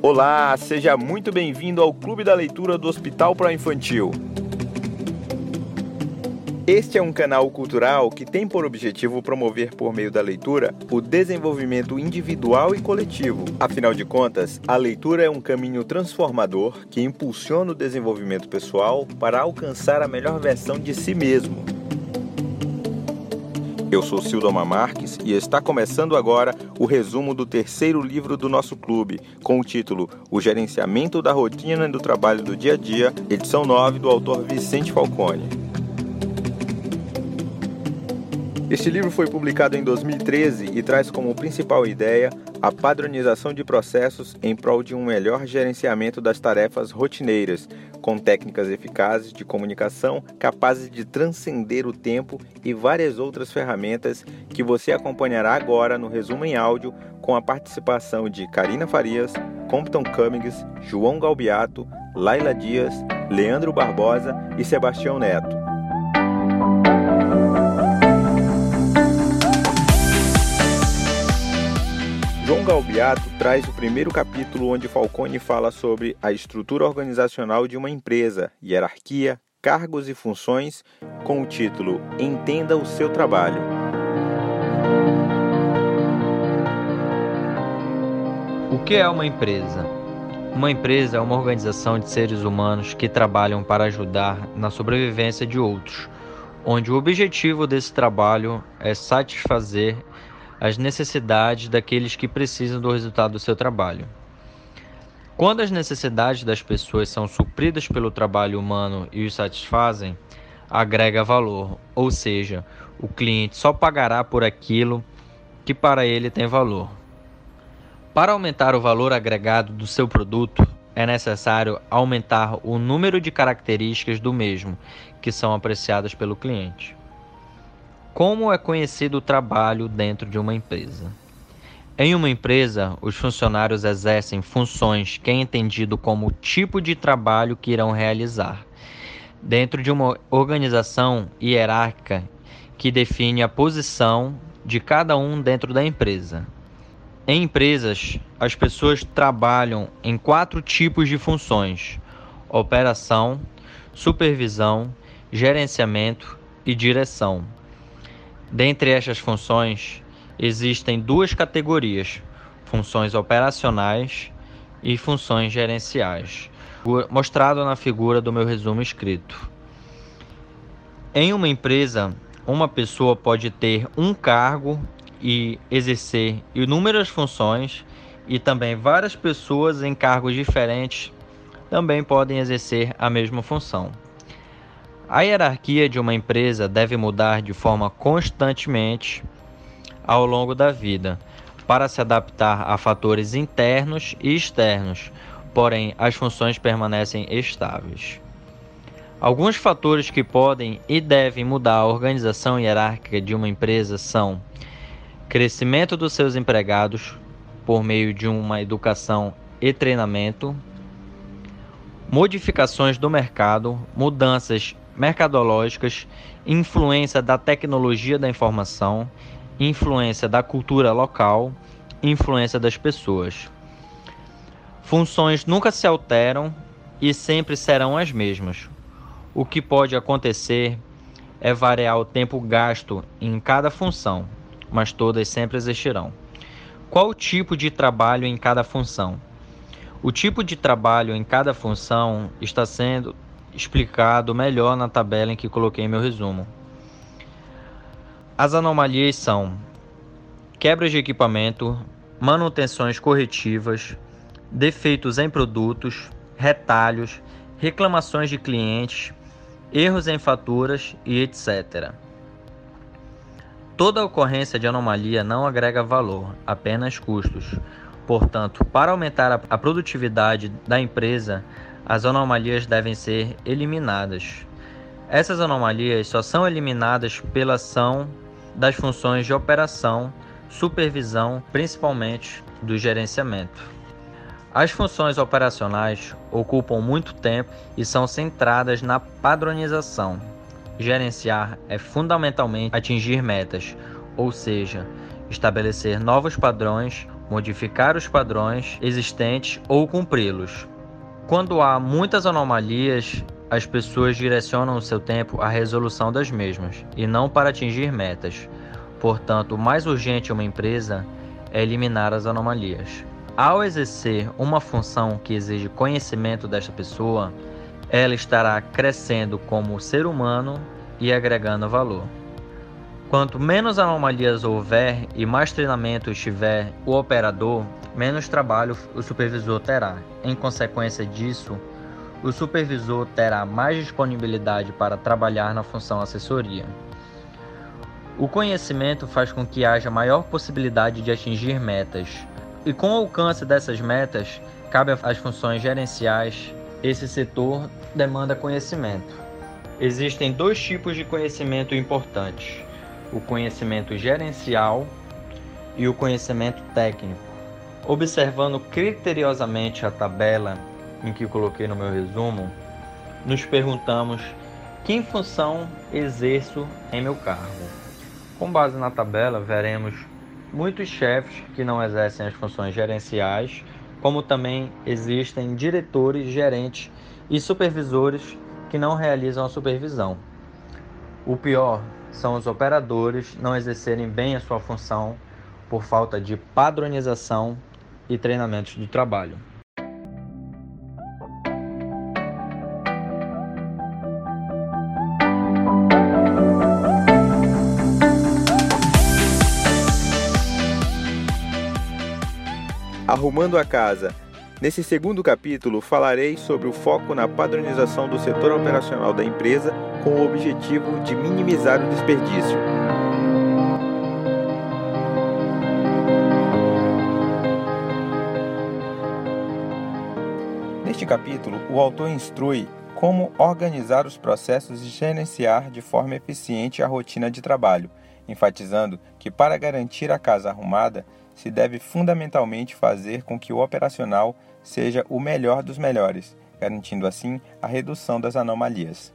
Olá, seja muito bem-vindo ao Clube da Leitura do Hospital Pro Infantil. Este é um canal cultural que tem por objetivo promover, por meio da leitura, o desenvolvimento individual e coletivo. Afinal de contas, a leitura é um caminho transformador que impulsiona o desenvolvimento pessoal para alcançar a melhor versão de si mesmo. Eu sou Sildoma Marques e está começando agora o resumo do terceiro livro do nosso clube, com o título O Gerenciamento da Rotina e do Trabalho do Dia a Dia, edição 9 do autor Vicente Falcone. Este livro foi publicado em 2013 e traz como principal ideia a padronização de processos em prol de um melhor gerenciamento das tarefas rotineiras, com técnicas eficazes de comunicação capazes de transcender o tempo e várias outras ferramentas que você acompanhará agora no resumo em áudio com a participação de Karina Farias, Compton Cummings, João Galbiato, Laila Dias, Leandro Barbosa e Sebastião Neto. João Galbiato traz o primeiro capítulo onde Falcone fala sobre a estrutura organizacional de uma empresa, hierarquia, cargos e funções, com o título Entenda o seu trabalho. O que é uma empresa? Uma empresa é uma organização de seres humanos que trabalham para ajudar na sobrevivência de outros, onde o objetivo desse trabalho é satisfazer as necessidades daqueles que precisam do resultado do seu trabalho. Quando as necessidades das pessoas são supridas pelo trabalho humano e os satisfazem, agrega valor, ou seja, o cliente só pagará por aquilo que para ele tem valor. Para aumentar o valor agregado do seu produto, é necessário aumentar o número de características do mesmo que são apreciadas pelo cliente. Como é conhecido o trabalho dentro de uma empresa? Em uma empresa, os funcionários exercem funções que é entendido como tipo de trabalho que irão realizar, dentro de uma organização hierárquica que define a posição de cada um dentro da empresa. Em empresas, as pessoas trabalham em quatro tipos de funções: operação, supervisão, gerenciamento e direção. Dentre estas funções, existem duas categorias: funções operacionais e funções gerenciais, mostrado na figura do meu resumo escrito. Em uma empresa, uma pessoa pode ter um cargo e exercer inúmeras funções, e também várias pessoas em cargos diferentes também podem exercer a mesma função. A hierarquia de uma empresa deve mudar de forma constantemente ao longo da vida para se adaptar a fatores internos e externos, porém as funções permanecem estáveis. Alguns fatores que podem e devem mudar a organização hierárquica de uma empresa são crescimento dos seus empregados por meio de uma educação e treinamento, modificações do mercado, mudanças mercadológicas, influência da tecnologia da informação, influência da cultura local, influência das pessoas. Funções nunca se alteram e sempre serão as mesmas. O que pode acontecer é variar o tempo gasto em cada função, mas todas sempre existirão. Qual o tipo de trabalho em cada função? O tipo de trabalho em cada função está sendo explicado melhor na tabela em que coloquei meu resumo. As anomalias são quebras de equipamento, manutenções corretivas, defeitos em produtos, retalhos, reclamações de clientes, erros em faturas e etc. Toda ocorrência de anomalia não agrega valor, apenas custos. Portanto, para aumentar a produtividade da empresa, as anomalias devem ser eliminadas. Essas anomalias só são eliminadas pela ação das funções de operação, supervisão, principalmente do gerenciamento. As funções operacionais ocupam muito tempo e são centradas na padronização. gerenciar é fundamentalmente atingir metas, ou seja, estabelecer novos padrões, modificar os padrões existentes ou cumpri-los. Quando há muitas anomalias, as pessoas direcionam o seu tempo à resolução das mesmas e não para atingir metas. Portanto, o mais urgente uma empresa é eliminar as anomalias. Ao exercer uma função que exige conhecimento desta pessoa, ela estará crescendo como ser humano e agregando valor. Quanto menos anomalias houver e mais treinamento estiver o operador, menos trabalho o supervisor terá. Em consequência disso, o supervisor terá mais disponibilidade para trabalhar na função assessoria. O conhecimento faz com que haja maior possibilidade de atingir metas, e com o alcance dessas metas, cabe às funções gerenciais. Esse setor demanda conhecimento. Existem dois tipos de conhecimento importantes o conhecimento gerencial e o conhecimento técnico. Observando criteriosamente a tabela em que coloquei no meu resumo, nos perguntamos que função exerço em meu cargo. Com base na tabela, veremos muitos chefes que não exercem as funções gerenciais, como também existem diretores, gerentes e supervisores que não realizam a supervisão. O pior são os operadores não exercerem bem a sua função por falta de padronização e treinamentos de trabalho. Arrumando a casa Nesse segundo capítulo, falarei sobre o foco na padronização do setor operacional da empresa com o objetivo de minimizar o desperdício. Neste capítulo, o autor instrui como organizar os processos e gerenciar de forma eficiente a rotina de trabalho, enfatizando que para garantir a casa arrumada, se deve fundamentalmente fazer com que o operacional seja o melhor dos melhores, garantindo assim a redução das anomalias.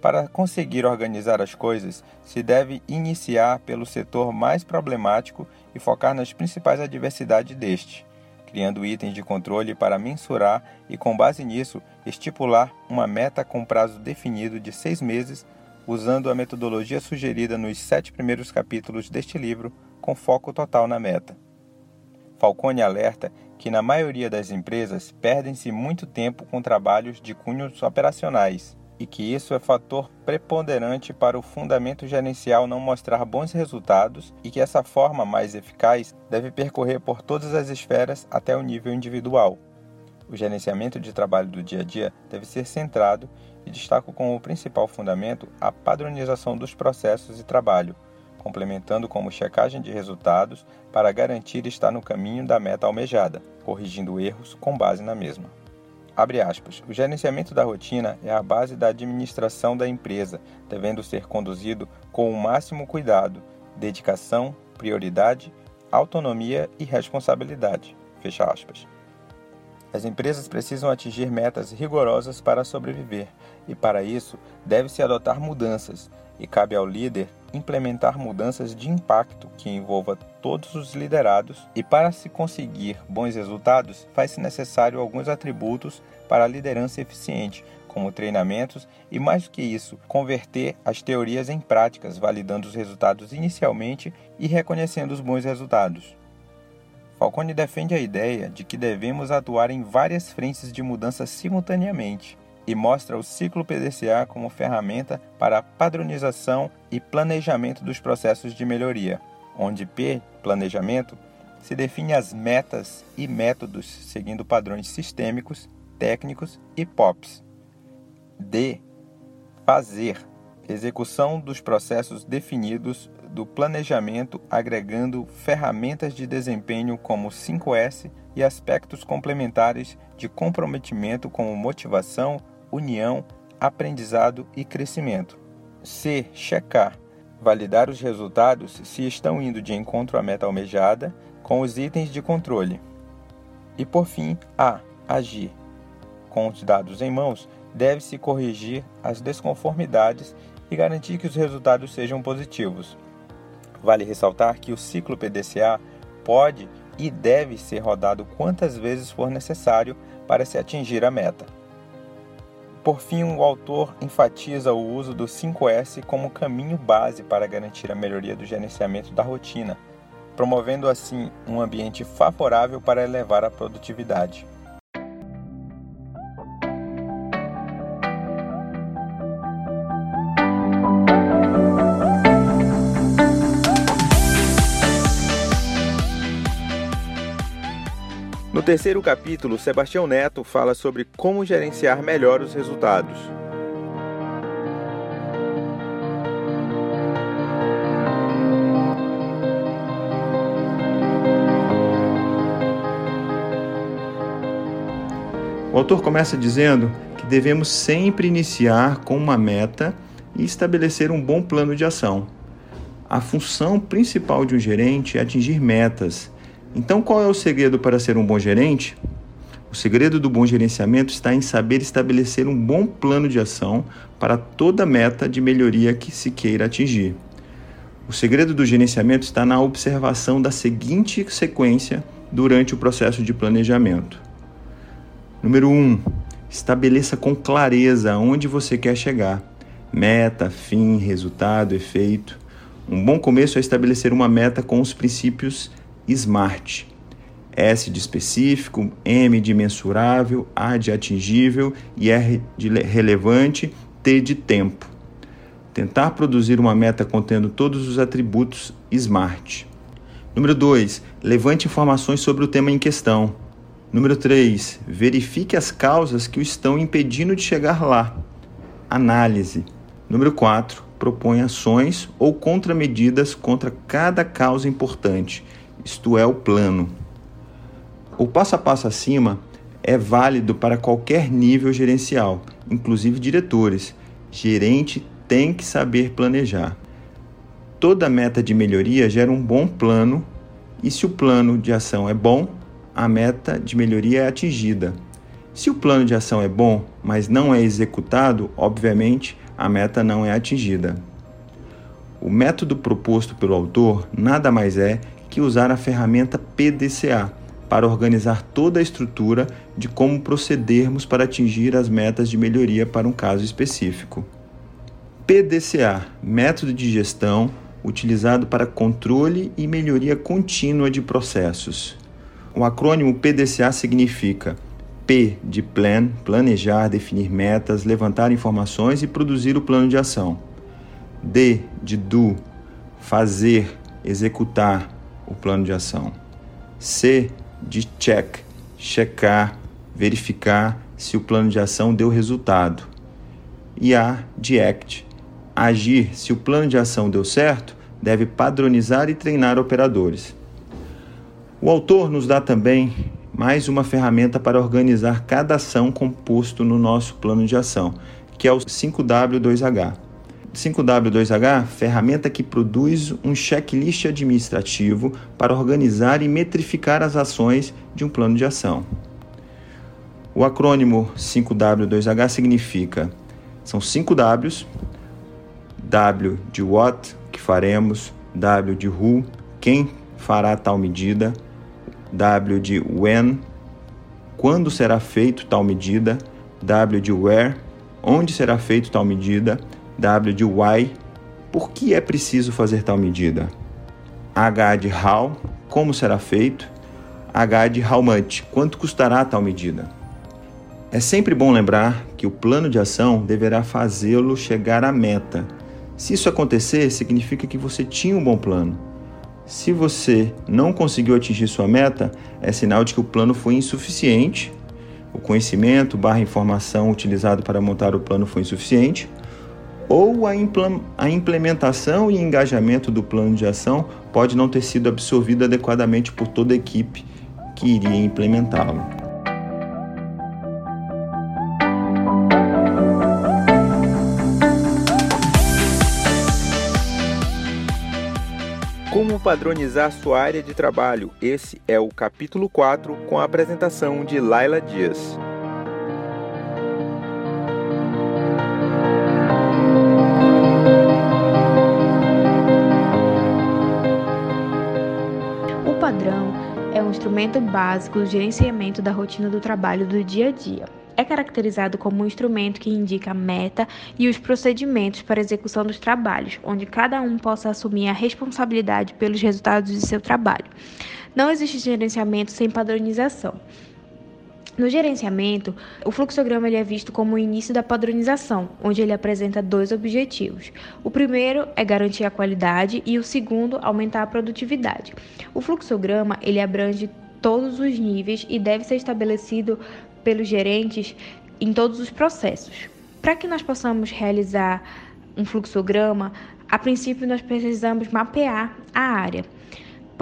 Para conseguir organizar as coisas, se deve iniciar pelo setor mais problemático e focar nas principais adversidades deste, criando itens de controle para mensurar e, com base nisso, estipular uma meta com prazo definido de seis meses, usando a metodologia sugerida nos sete primeiros capítulos deste livro, com foco total na meta. Falcone alerta que na maioria das empresas perdem-se muito tempo com trabalhos de cunhos operacionais e que isso é fator preponderante para o fundamento gerencial não mostrar bons resultados e que essa forma mais eficaz deve percorrer por todas as esferas até o nível individual. O gerenciamento de trabalho do dia a dia deve ser centrado e destaco como principal fundamento a padronização dos processos de trabalho, complementando como checagem de resultados para garantir estar no caminho da meta almejada, corrigindo erros com base na mesma. Aspas. O gerenciamento da rotina é a base da administração da empresa, devendo ser conduzido com o máximo cuidado, dedicação, prioridade, autonomia e responsabilidade. Fecha aspas. As empresas precisam atingir metas rigorosas para sobreviver, e para isso deve-se adotar mudanças, e cabe ao líder implementar mudanças de impacto que envolva todos os liderados, e para se conseguir bons resultados, faz-se necessário alguns atributos para a liderança eficiente, como treinamentos e, mais do que isso, converter as teorias em práticas, validando os resultados inicialmente e reconhecendo os bons resultados. Falcone defende a ideia de que devemos atuar em várias frentes de mudança simultaneamente e mostra o ciclo PDCA como ferramenta para a padronização e planejamento dos processos de melhoria, onde P, planejamento, se define as metas e métodos seguindo padrões sistêmicos, técnicos e POPs. D, fazer, execução dos processos definidos do planejamento agregando ferramentas de desempenho como 5S e aspectos complementares de comprometimento como motivação, união, aprendizado e crescimento. C. Checar. Validar os resultados se estão indo de encontro à meta almejada com os itens de controle. E por fim, A. Agir. Com os dados em mãos, deve-se corrigir as desconformidades e garantir que os resultados sejam positivos. Vale ressaltar que o ciclo PDCA pode e deve ser rodado quantas vezes for necessário para se atingir a meta. Por fim, o autor enfatiza o uso do 5S como caminho base para garantir a melhoria do gerenciamento da rotina, promovendo assim um ambiente favorável para elevar a produtividade. No terceiro capítulo, Sebastião Neto fala sobre como gerenciar melhor os resultados. O autor começa dizendo que devemos sempre iniciar com uma meta e estabelecer um bom plano de ação. A função principal de um gerente é atingir metas então, qual é o segredo para ser um bom gerente? O segredo do bom gerenciamento está em saber estabelecer um bom plano de ação para toda meta de melhoria que se queira atingir. O segredo do gerenciamento está na observação da seguinte sequência durante o processo de planejamento. Número 1. Um, estabeleça com clareza onde você quer chegar. Meta, fim, resultado, efeito. Um bom começo é estabelecer uma meta com os princípios SMART. S de específico, M de mensurável, A de atingível e R de relevante, T de tempo. Tentar produzir uma meta contendo todos os atributos SMART. Número 2. Levante informações sobre o tema em questão. Número 3. Verifique as causas que o estão impedindo de chegar lá. Análise. Número 4. Propõe ações ou contramedidas contra cada causa importante isto é, o plano. O passo a passo acima é válido para qualquer nível gerencial, inclusive diretores. Gerente tem que saber planejar. Toda meta de melhoria gera um bom plano, e se o plano de ação é bom, a meta de melhoria é atingida. Se o plano de ação é bom, mas não é executado, obviamente a meta não é atingida. O método proposto pelo autor nada mais é que usar a ferramenta PDCA para organizar toda a estrutura de como procedermos para atingir as metas de melhoria para um caso específico. PDCA método de gestão utilizado para controle e melhoria contínua de processos. O acrônimo PDCA significa P de plan, planejar, definir metas, levantar informações e produzir o plano de ação. D de do, fazer, executar, o plano de ação. C de check, checar, verificar se o plano de ação deu resultado. E A de act, agir se o plano de ação deu certo, deve padronizar e treinar operadores. O autor nos dá também mais uma ferramenta para organizar cada ação composto no nosso plano de ação, que é o 5W2H. 5W2H, ferramenta que produz um checklist administrativo para organizar e metrificar as ações de um plano de ação. O acrônimo 5W2H significa são 5 Ws, W de what, que faremos, W de who, quem fará tal medida, W de when, quando será feito tal medida, W de where, onde será feito tal medida, W de why, por que é preciso fazer tal medida? H de how, como será feito? H de how much, quanto custará tal medida? É sempre bom lembrar que o plano de ação deverá fazê-lo chegar à meta. Se isso acontecer, significa que você tinha um bom plano. Se você não conseguiu atingir sua meta, é sinal de que o plano foi insuficiente, o conhecimento barra informação utilizado para montar o plano foi insuficiente, ou a, implementação e engajamento do plano de ação pode não ter sido absorvido adequadamente por toda a equipe que iria implementá-lo. Como padronizar sua área de trabalho? Esse é o capítulo 4 com a apresentação de Laila Dias. Instrumento básico do gerenciamento da rotina do trabalho do dia a dia. É caracterizado como um instrumento que indica a meta e os procedimentos para execução dos trabalhos, onde cada um possa assumir a responsabilidade pelos resultados de seu trabalho. Não existe gerenciamento sem padronização. No gerenciamento, o fluxograma ele é visto como o início da padronização, onde ele apresenta dois objetivos. O primeiro é garantir a qualidade e o segundo, aumentar a produtividade. O fluxograma ele abrange todos os níveis e deve ser estabelecido pelos gerentes em todos os processos. Para que nós possamos realizar um fluxograma, a princípio nós precisamos mapear a área.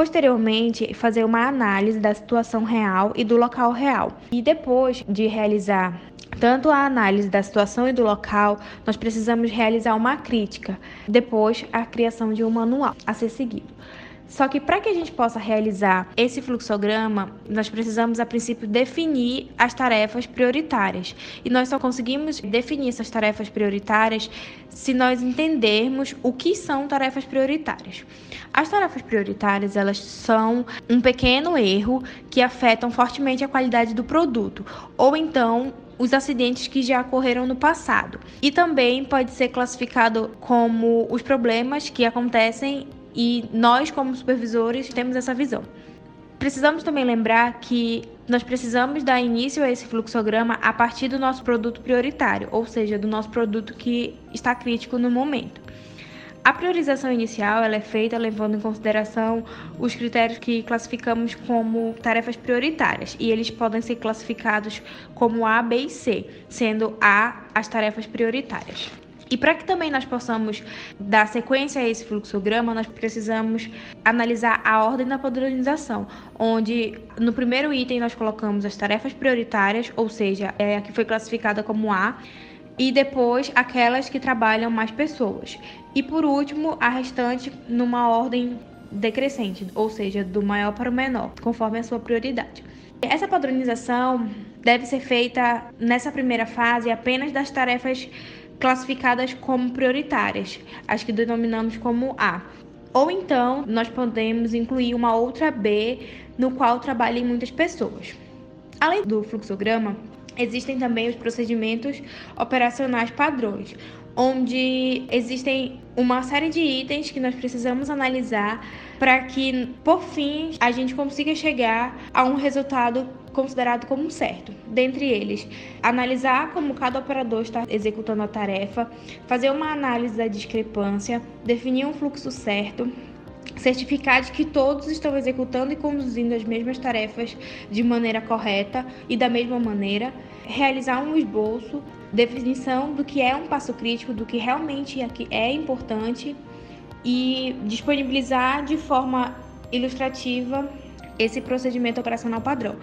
Posteriormente, fazer uma análise da situação real e do local real. E depois de realizar tanto a análise da situação e do local, nós precisamos realizar uma crítica. Depois, a criação de um manual a ser seguido. Só que para que a gente possa realizar esse fluxograma, nós precisamos a princípio definir as tarefas prioritárias. E nós só conseguimos definir essas tarefas prioritárias se nós entendermos o que são tarefas prioritárias. As tarefas prioritárias, elas são um pequeno erro que afetam fortemente a qualidade do produto, ou então os acidentes que já ocorreram no passado. E também pode ser classificado como os problemas que acontecem e nós, como supervisores, temos essa visão. Precisamos também lembrar que nós precisamos dar início a esse fluxograma a partir do nosso produto prioritário, ou seja, do nosso produto que está crítico no momento. A priorização inicial ela é feita levando em consideração os critérios que classificamos como tarefas prioritárias, e eles podem ser classificados como A, B e C, sendo A as tarefas prioritárias. E para que também nós possamos dar sequência a esse fluxograma, nós precisamos analisar a ordem da padronização, onde no primeiro item nós colocamos as tarefas prioritárias, ou seja, é a que foi classificada como A, e depois aquelas que trabalham mais pessoas. E por último, a restante numa ordem decrescente, ou seja, do maior para o menor, conforme a sua prioridade. Essa padronização deve ser feita nessa primeira fase apenas das tarefas classificadas como prioritárias, as que denominamos como A. Ou então, nós podemos incluir uma outra B no qual trabalhem muitas pessoas. Além do fluxograma, existem também os procedimentos operacionais padrões, onde existem uma série de itens que nós precisamos analisar para que, por fim, a gente consiga chegar a um resultado considerado como certo. Dentre eles, analisar como cada operador está executando a tarefa, fazer uma análise da discrepância, definir um fluxo certo, certificar de que todos estão executando e conduzindo as mesmas tarefas de maneira correta e da mesma maneira, realizar um esboço, definição do que é um passo crítico, do que realmente é importante e disponibilizar de forma ilustrativa esse procedimento operacional padrão.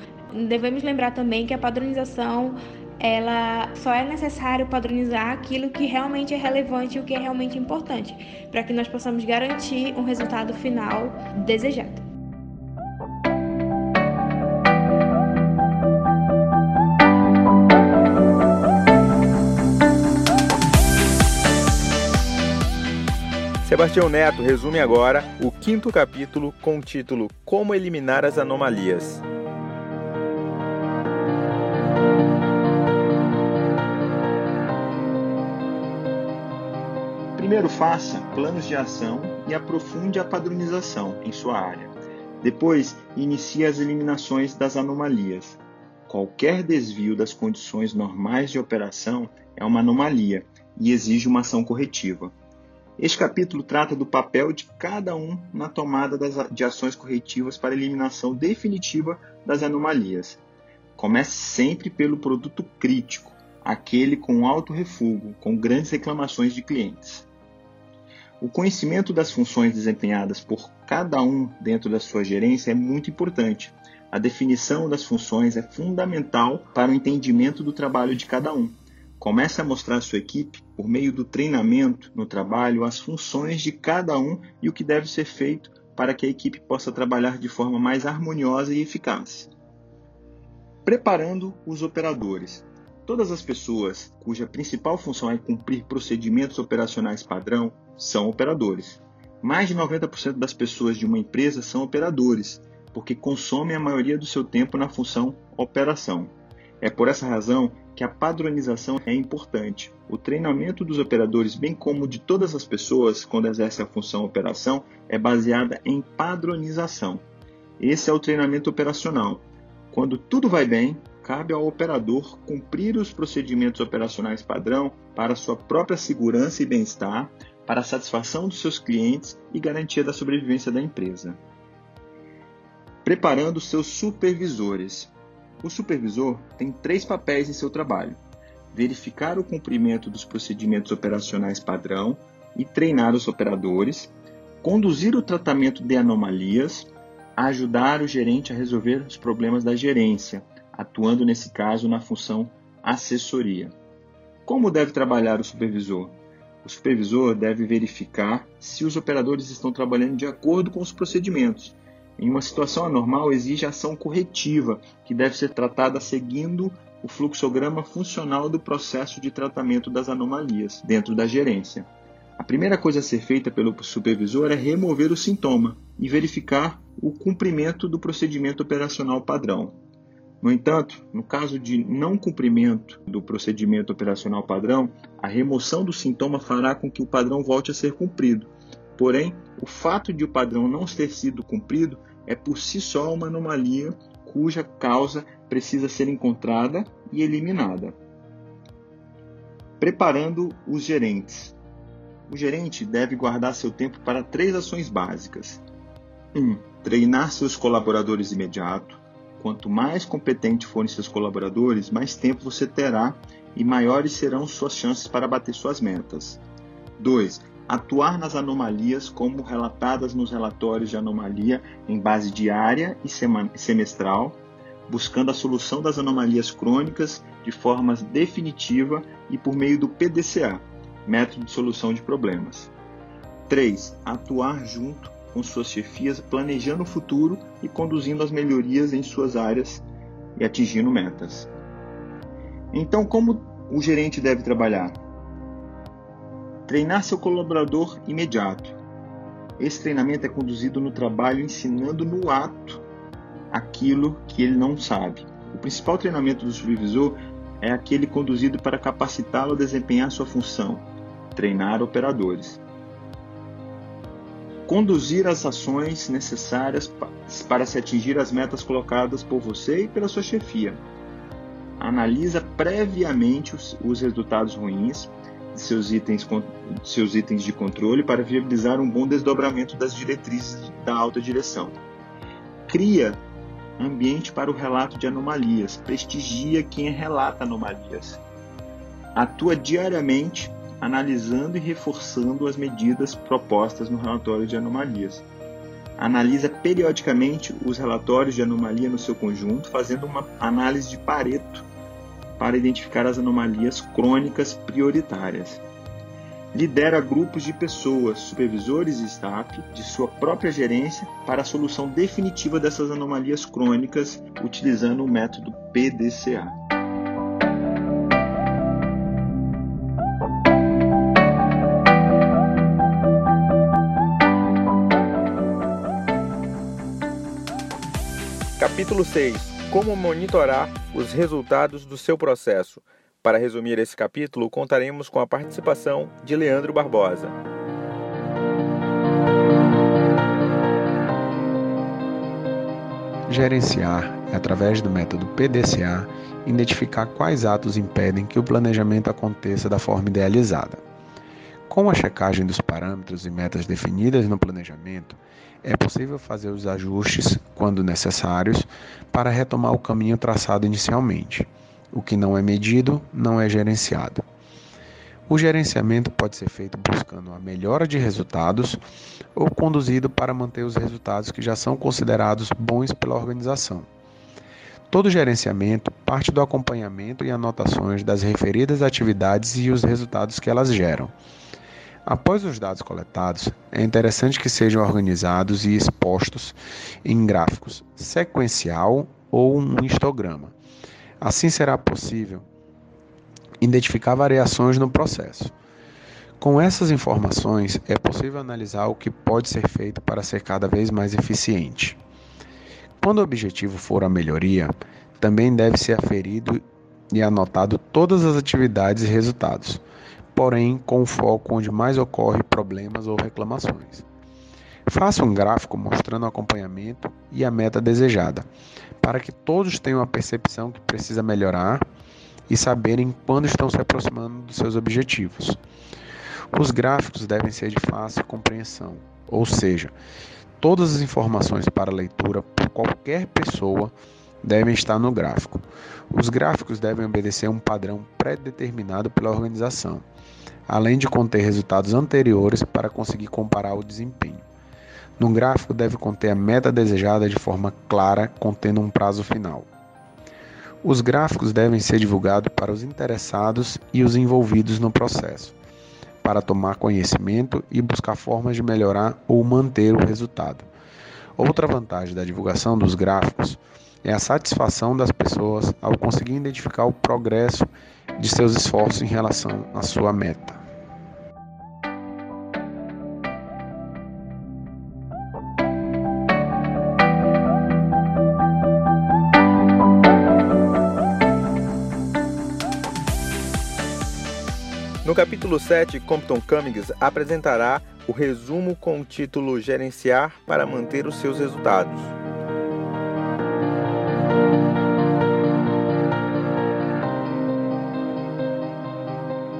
Devemos lembrar também que a padronização ela só é necessário padronizar aquilo que realmente é relevante e o que é realmente importante, para que nós possamos garantir um resultado final desejado. Sebastião Neto resume agora o quinto capítulo com o título Como Eliminar as Anomalias. Primeiro, faça planos de ação e aprofunde a padronização em sua área. Depois, inicie as eliminações das anomalias. Qualquer desvio das condições normais de operação é uma anomalia e exige uma ação corretiva. Este capítulo trata do papel de cada um na tomada das, de ações corretivas para eliminação definitiva das anomalias. Comece sempre pelo produto crítico, aquele com alto refúgio, com grandes reclamações de clientes. O conhecimento das funções desempenhadas por cada um dentro da sua gerência é muito importante. A definição das funções é fundamental para o entendimento do trabalho de cada um. Comece a mostrar à sua equipe, por meio do treinamento no trabalho, as funções de cada um e o que deve ser feito para que a equipe possa trabalhar de forma mais harmoniosa e eficaz. Preparando os operadores. Todas as pessoas cuja principal função é cumprir procedimentos operacionais padrão são operadores. Mais de 90% das pessoas de uma empresa são operadores, porque consomem a maioria do seu tempo na função operação. É por essa razão que a padronização é importante. O treinamento dos operadores, bem como de todas as pessoas quando exercem a função operação, é baseada em padronização. Esse é o treinamento operacional. Quando tudo vai bem, cabe ao operador cumprir os procedimentos operacionais padrão para sua própria segurança e bem-estar, para a satisfação dos seus clientes e garantia da sobrevivência da empresa. Preparando seus supervisores. O supervisor tem três papéis em seu trabalho: verificar o cumprimento dos procedimentos operacionais padrão e treinar os operadores, conduzir o tratamento de anomalias, ajudar o gerente a resolver os problemas da gerência, atuando nesse caso na função assessoria. Como deve trabalhar o supervisor? O supervisor deve verificar se os operadores estão trabalhando de acordo com os procedimentos. Em uma situação anormal, exige ação corretiva, que deve ser tratada seguindo o fluxograma funcional do processo de tratamento das anomalias dentro da gerência. A primeira coisa a ser feita pelo supervisor é remover o sintoma e verificar o cumprimento do procedimento operacional padrão. No entanto, no caso de não cumprimento do procedimento operacional padrão, a remoção do sintoma fará com que o padrão volte a ser cumprido. Porém, o fato de o padrão não ter sido cumprido é por si só uma anomalia cuja causa precisa ser encontrada e eliminada. Preparando os gerentes. O gerente deve guardar seu tempo para três ações básicas: 1. Um, treinar seus colaboradores imediato. Quanto mais competente forem seus colaboradores, mais tempo você terá e maiores serão suas chances para bater suas metas. 2. Atuar nas anomalias como relatadas nos relatórios de anomalia em base diária e semestral, buscando a solução das anomalias crônicas de forma definitiva e por meio do PDCA, método de solução de problemas. 3. Atuar junto com suas chefias, planejando o futuro e conduzindo as melhorias em suas áreas e atingindo metas. Então, como o gerente deve trabalhar? Treinar seu colaborador imediato. Esse treinamento é conduzido no trabalho ensinando no ato aquilo que ele não sabe. O principal treinamento do supervisor é aquele conduzido para capacitá-lo a desempenhar sua função, treinar operadores conduzir as ações necessárias para se atingir as metas colocadas por você e pela sua chefia. Analisa previamente os, os resultados ruins seus itens, seus itens de controle para viabilizar um bom desdobramento das diretrizes da alta direção. Cria ambiente para o relato de anomalias, prestigia quem relata anomalias. Atua diariamente analisando e reforçando as medidas propostas no relatório de anomalias. Analisa periodicamente os relatórios de anomalia no seu conjunto, fazendo uma análise de Pareto para identificar as anomalias crônicas prioritárias. Lidera grupos de pessoas, supervisores e staff de sua própria gerência para a solução definitiva dessas anomalias crônicas utilizando o método PDCA. Capítulo 6 Como monitorar os resultados do seu processo. Para resumir esse capítulo, contaremos com a participação de Leandro Barbosa. Gerenciar é, através do método PDCA, identificar quais atos impedem que o planejamento aconteça da forma idealizada. Com a checagem dos parâmetros e metas definidas no planejamento, é possível fazer os ajustes, quando necessários, para retomar o caminho traçado inicialmente. O que não é medido não é gerenciado. O gerenciamento pode ser feito buscando a melhora de resultados ou conduzido para manter os resultados que já são considerados bons pela organização. Todo gerenciamento parte do acompanhamento e anotações das referidas atividades e os resultados que elas geram. Após os dados coletados, é interessante que sejam organizados e expostos em gráficos sequencial ou um histograma. Assim será possível identificar variações no processo. Com essas informações, é possível analisar o que pode ser feito para ser cada vez mais eficiente. Quando o objetivo for a melhoria, também deve ser aferido e anotado todas as atividades e resultados, porém com foco onde mais ocorre problemas ou reclamações. Faça um gráfico mostrando o acompanhamento e a meta desejada, para que todos tenham a percepção que precisa melhorar e saberem quando estão se aproximando dos seus objetivos. Os gráficos devem ser de fácil compreensão, ou seja, todas as informações para leitura por qualquer pessoa devem estar no gráfico. Os gráficos devem obedecer a um padrão pré-determinado pela organização, além de conter resultados anteriores para conseguir comparar o desempenho. No gráfico deve conter a meta desejada de forma clara, contendo um prazo final. Os gráficos devem ser divulgados para os interessados e os envolvidos no processo, para tomar conhecimento e buscar formas de melhorar ou manter o resultado. Outra vantagem da divulgação dos gráficos é a satisfação das pessoas ao conseguir identificar o progresso de seus esforços em relação à sua meta. No capítulo 7, Compton Cummings apresentará o resumo com o título Gerenciar para manter os seus resultados.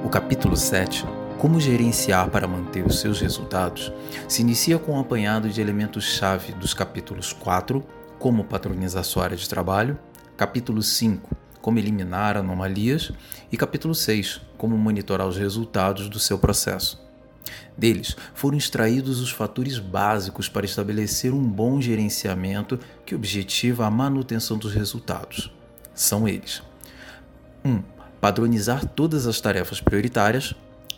O capítulo 7, Como gerenciar para manter os seus resultados, se inicia com um apanhado de elementos-chave dos capítulos 4, Como padronizar sua área de trabalho, capítulo 5, como eliminar anomalias, e capítulo 6, como monitorar os resultados do seu processo. Deles foram extraídos os fatores básicos para estabelecer um bom gerenciamento que objetiva a manutenção dos resultados. São eles: 1. Um, padronizar todas as tarefas prioritárias.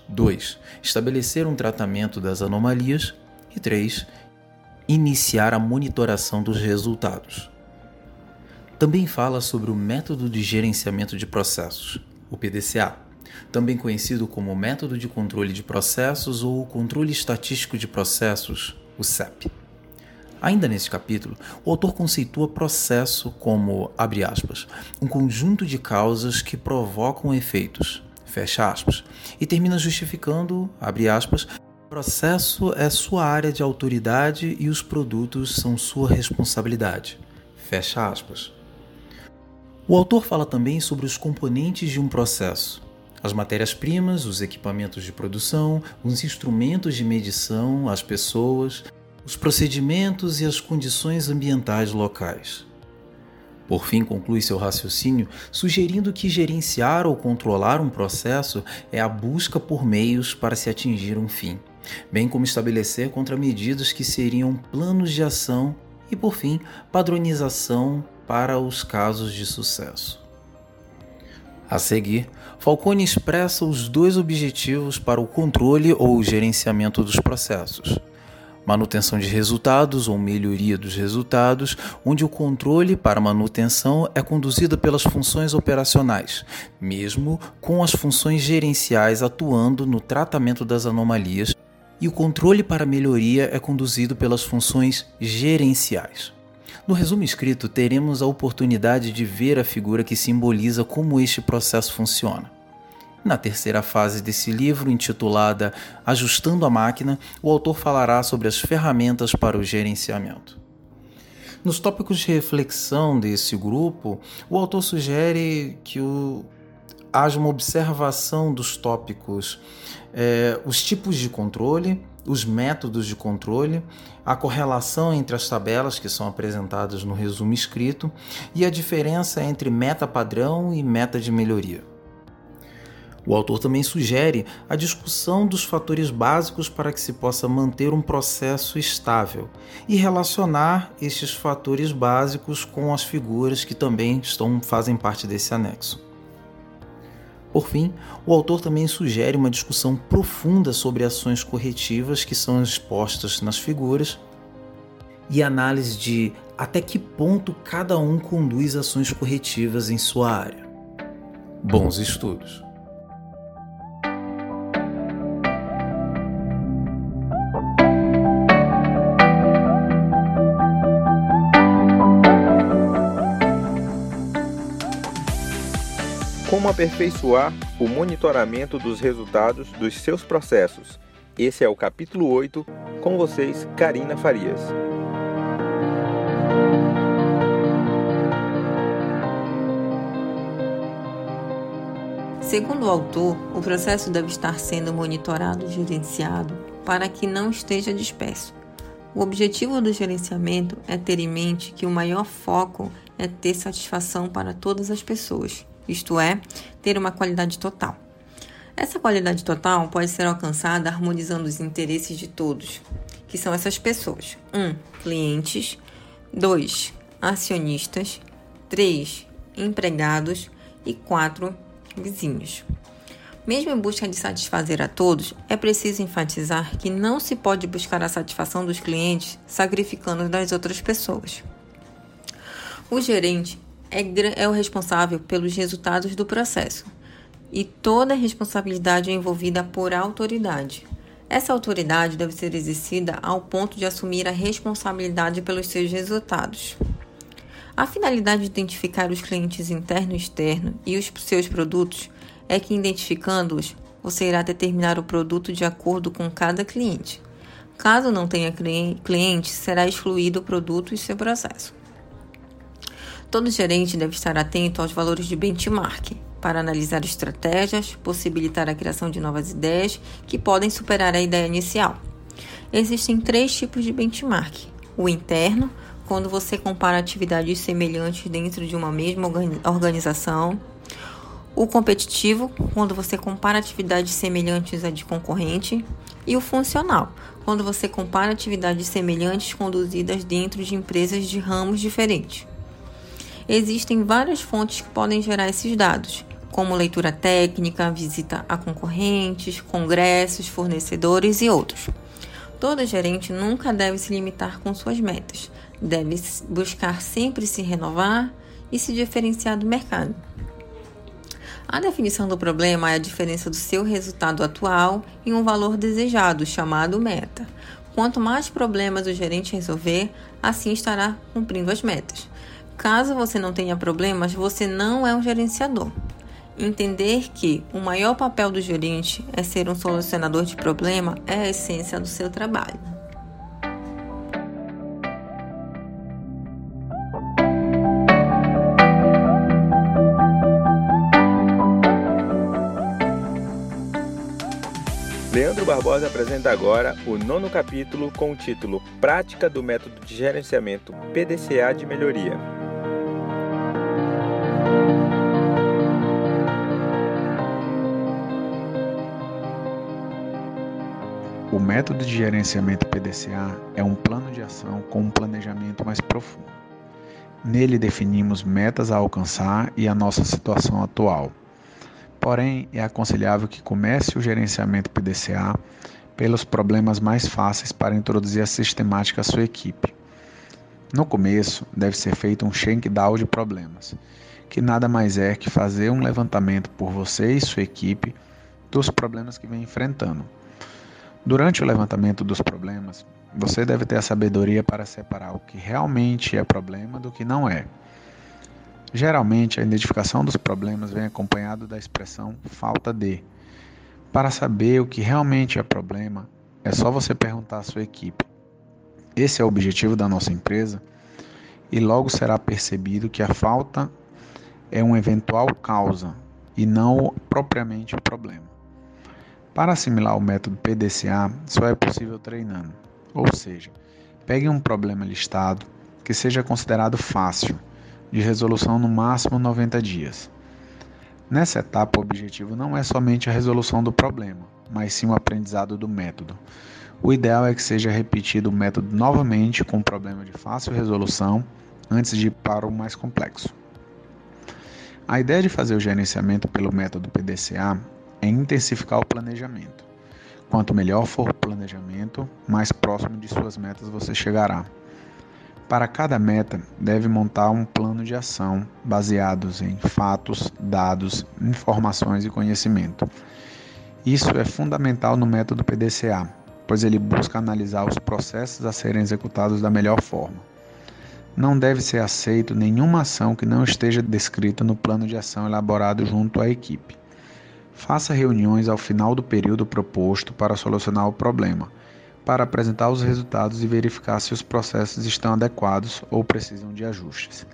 2. Estabelecer um tratamento das anomalias. E 3. Iniciar a monitoração dos resultados. Também fala sobre o método de gerenciamento de processos, o PDCA, também conhecido como método de controle de processos ou controle estatístico de processos, o CEP. Ainda neste capítulo, o autor conceitua processo como, abre aspas, um conjunto de causas que provocam efeitos, fecha aspas, e termina justificando, abre aspas, processo é sua área de autoridade e os produtos são sua responsabilidade, fecha aspas. O autor fala também sobre os componentes de um processo, as matérias-primas, os equipamentos de produção, os instrumentos de medição, as pessoas, os procedimentos e as condições ambientais locais. Por fim, conclui seu raciocínio sugerindo que gerenciar ou controlar um processo é a busca por meios para se atingir um fim, bem como estabelecer contramedidas que seriam planos de ação e, por fim, padronização para os casos de sucesso. A seguir, Falcone expressa os dois objetivos para o controle ou gerenciamento dos processos: manutenção de resultados ou melhoria dos resultados, onde o controle para manutenção é conduzido pelas funções operacionais, mesmo com as funções gerenciais atuando no tratamento das anomalias, e o controle para melhoria é conduzido pelas funções gerenciais. No resumo escrito, teremos a oportunidade de ver a figura que simboliza como este processo funciona. Na terceira fase desse livro, intitulada Ajustando a Máquina, o autor falará sobre as ferramentas para o gerenciamento. Nos tópicos de reflexão desse grupo, o autor sugere que o, haja uma observação dos tópicos, é, os tipos de controle, os métodos de controle, a correlação entre as tabelas que são apresentadas no resumo escrito e a diferença entre meta padrão e meta de melhoria. O autor também sugere a discussão dos fatores básicos para que se possa manter um processo estável e relacionar estes fatores básicos com as figuras que também estão, fazem parte desse anexo. Por fim, o autor também sugere uma discussão profunda sobre ações corretivas que são expostas nas figuras e análise de até que ponto cada um conduz ações corretivas em sua área. Bons estudos! Aperfeiçoar o monitoramento dos resultados dos seus processos. Esse é o capítulo 8, com vocês, Karina Farias. Segundo o autor, o processo deve estar sendo monitorado e gerenciado para que não esteja disperso. O objetivo do gerenciamento é ter em mente que o maior foco é ter satisfação para todas as pessoas, isto é, ter uma qualidade total. Essa qualidade total pode ser alcançada harmonizando os interesses de todos, que são essas pessoas: 1. Um, clientes, 2. acionistas, 3. empregados e 4 vizinhos. Mesmo em busca de satisfazer a todos, é preciso enfatizar que não se pode buscar a satisfação dos clientes sacrificando das outras pessoas. O gerente é, é o responsável pelos resultados do processo e toda a responsabilidade é envolvida por autoridade. Essa autoridade deve ser exercida ao ponto de assumir a responsabilidade pelos seus resultados. A finalidade de identificar os clientes interno e externo e os seus produtos é que, identificando-os, você irá determinar o produto de acordo com cada cliente. Caso não tenha cliente, será excluído o produto e seu processo. Todo gerente deve estar atento aos valores de benchmark para analisar estratégias, possibilitar a criação de novas ideias que podem superar a ideia inicial. Existem três tipos de benchmark: o interno, quando você compara atividades semelhantes dentro de uma mesma organização. O competitivo, quando você compara atividades semelhantes à de concorrente. E o funcional, quando você compara atividades semelhantes conduzidas dentro de empresas de ramos diferentes. Existem várias fontes que podem gerar esses dados, como leitura técnica, visita a concorrentes, congressos, fornecedores e outros. Todo gerente nunca deve se limitar com suas metas, deve buscar sempre se renovar e se diferenciar do mercado. A definição do problema é a diferença do seu resultado atual em um valor desejado, chamado meta. Quanto mais problemas o gerente resolver, assim estará cumprindo as metas. Caso você não tenha problemas, você não é um gerenciador. Entender que o maior papel do gerente é ser um solucionador de problema é a essência do seu trabalho. Leandro Barbosa apresenta agora o nono capítulo com o título Prática do Método de Gerenciamento PDCA de Melhoria. O método de gerenciamento PDCA é um plano de ação com um planejamento mais profundo. Nele definimos metas a alcançar e a nossa situação atual Porém, é aconselhável que comece o gerenciamento PDCA pelos problemas mais fáceis para introduzir a sistemática à sua equipe. No começo, deve ser feito um shakedown de problemas, que nada mais é que fazer um levantamento por você e sua equipe dos problemas que vem enfrentando. Durante o levantamento dos problemas, você deve ter a sabedoria para separar o que realmente é problema do que não é. Geralmente, a identificação dos problemas vem acompanhado da expressão falta de. Para saber o que realmente é problema, é só você perguntar à sua equipe. Esse é o objetivo da nossa empresa e logo será percebido que a falta é uma eventual causa e não propriamente o problema. Para assimilar o método PDCA, só é possível treinando. Ou seja, pegue um problema listado que seja considerado fácil de resolução no máximo 90 dias. Nessa etapa, o objetivo não é somente a resolução do problema, mas sim o aprendizado do método. O ideal é que seja repetido o método novamente com um problema de fácil resolução antes de ir para o mais complexo. A ideia de fazer o gerenciamento pelo método PDCA é intensificar o planejamento. Quanto melhor for o planejamento, mais próximo de suas metas você chegará. Para cada meta, deve montar um plano de ação baseados em fatos, dados, informações e conhecimento. Isso é fundamental no método PDCA, pois ele busca analisar os processos a serem executados da melhor forma. Não deve ser aceito nenhuma ação que não esteja descrita no plano de ação elaborado junto à equipe. Faça reuniões ao final do período proposto para solucionar o problema, para apresentar os resultados e verificar se os processos estão adequados ou precisam de ajustes.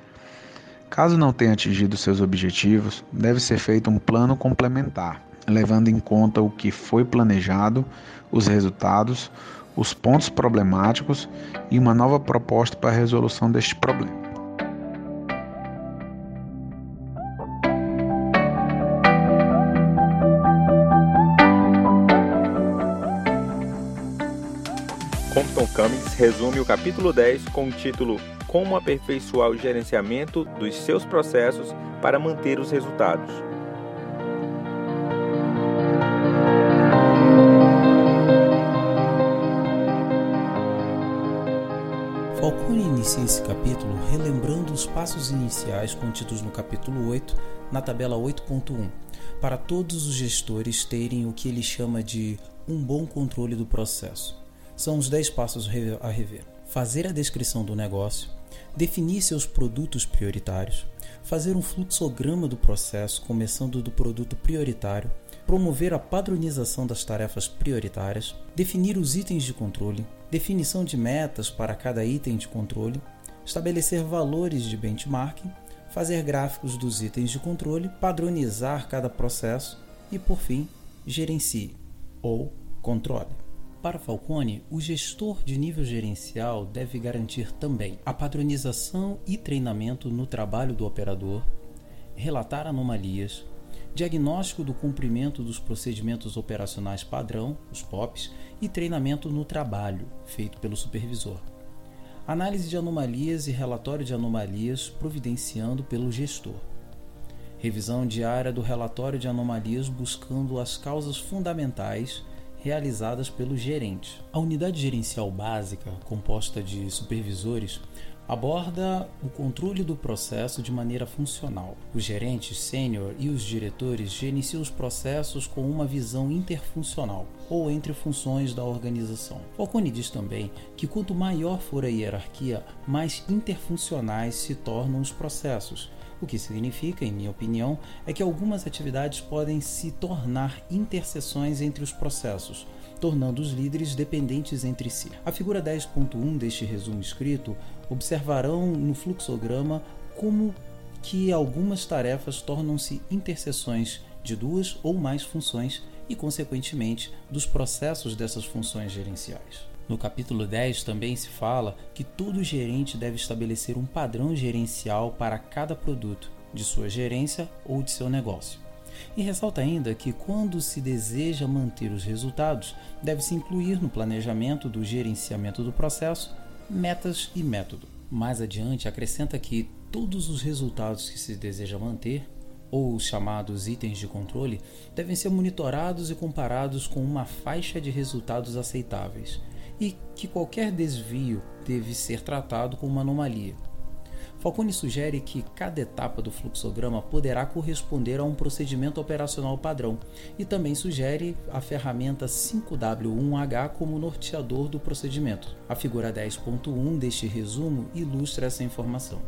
Caso não tenha atingido seus objetivos, deve ser feito um plano complementar, levando em conta o que foi planejado, os resultados, os pontos problemáticos e uma nova proposta para a resolução deste problema. Compton Cummings resume o capítulo 10 com o título Como aperfeiçoar o gerenciamento dos seus processos para manter os resultados. Falcone inicia esse capítulo relembrando os passos iniciais contidos no capítulo 8, na tabela 8.1, para todos os gestores terem o que ele chama de um bom controle do processo são os 10 passos a rever. Fazer a descrição do negócio, definir seus produtos prioritários, fazer um fluxograma do processo, começando do produto prioritário, promover a padronização das tarefas prioritárias, definir os itens de controle, definição de metas para cada item de controle, estabelecer valores de benchmarking, fazer gráficos dos itens de controle, padronizar cada processo e, por fim, gerencie ou controle. Para Falcone, o gestor de nível gerencial deve garantir também a padronização e treinamento no trabalho do operador, relatar anomalias, diagnóstico do cumprimento dos procedimentos operacionais padrão, os POPs, e treinamento no trabalho, feito pelo supervisor. Análise de anomalias e relatório de anomalias providenciando pelo gestor. Revisão diária do relatório de anomalias buscando as causas fundamentais realizadas pelo gerente. A unidade gerencial básica, composta de supervisores, aborda o controle do processo de maneira funcional. Os gerentes sênior e os diretores gerenciam os processos com uma visão interfuncional ou entre funções da organização. Falcone diz também que quanto maior for a hierarquia, mais interfuncionais se tornam os processos o que significa, em minha opinião, é que algumas atividades podem se tornar interseções entre os processos, tornando os líderes dependentes entre si. A figura 10.1 deste resumo escrito observarão no fluxograma como que algumas tarefas tornam-se interseções de duas ou mais funções e, consequentemente, dos processos dessas funções gerenciais. No capítulo 10 também se fala que todo gerente deve estabelecer um padrão gerencial para cada produto de sua gerência ou de seu negócio. E ressalta ainda que, quando se deseja manter os resultados, deve-se incluir no planejamento do gerenciamento do processo metas e método. Mais adiante, acrescenta que todos os resultados que se deseja manter, ou os chamados itens de controle, devem ser monitorados e comparados com uma faixa de resultados aceitáveis e que qualquer desvio deve ser tratado como uma anomalia. Falcone sugere que cada etapa do fluxograma poderá corresponder a um procedimento operacional padrão e também sugere a ferramenta 5W1H como norteador do procedimento. A figura 10.1 deste resumo ilustra essa informação.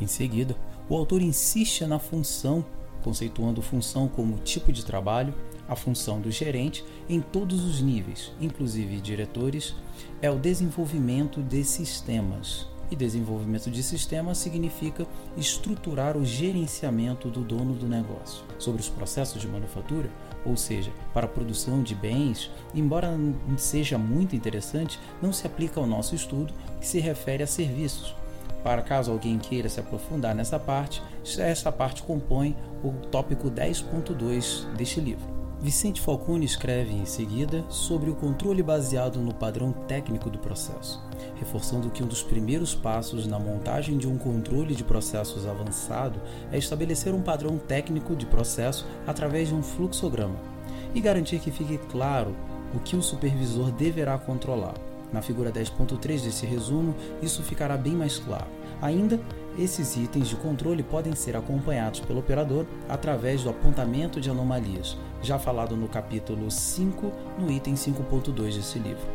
Em seguida, o autor insiste na função, conceituando função como tipo de trabalho, a função do gerente em todos os níveis, inclusive diretores, é o desenvolvimento de sistemas. E desenvolvimento de sistemas significa estruturar o gerenciamento do dono do negócio. Sobre os processos de manufatura, ou seja, para a produção de bens, embora seja muito interessante, não se aplica ao nosso estudo que se refere a serviços. Para caso alguém queira se aprofundar nessa parte, essa parte compõe o tópico 10.2 deste livro. Vicente Falcone escreve em seguida sobre o controle baseado no padrão técnico do processo, reforçando que um dos primeiros passos na montagem de um controle de processos avançado é estabelecer um padrão técnico de processo através de um fluxograma e garantir que fique claro o que o supervisor deverá controlar. Na figura 10.3 desse resumo, isso ficará bem mais claro. Ainda, esses itens de controle podem ser acompanhados pelo operador através do apontamento de anomalias, já falado no capítulo 5, no item 5.2 desse livro.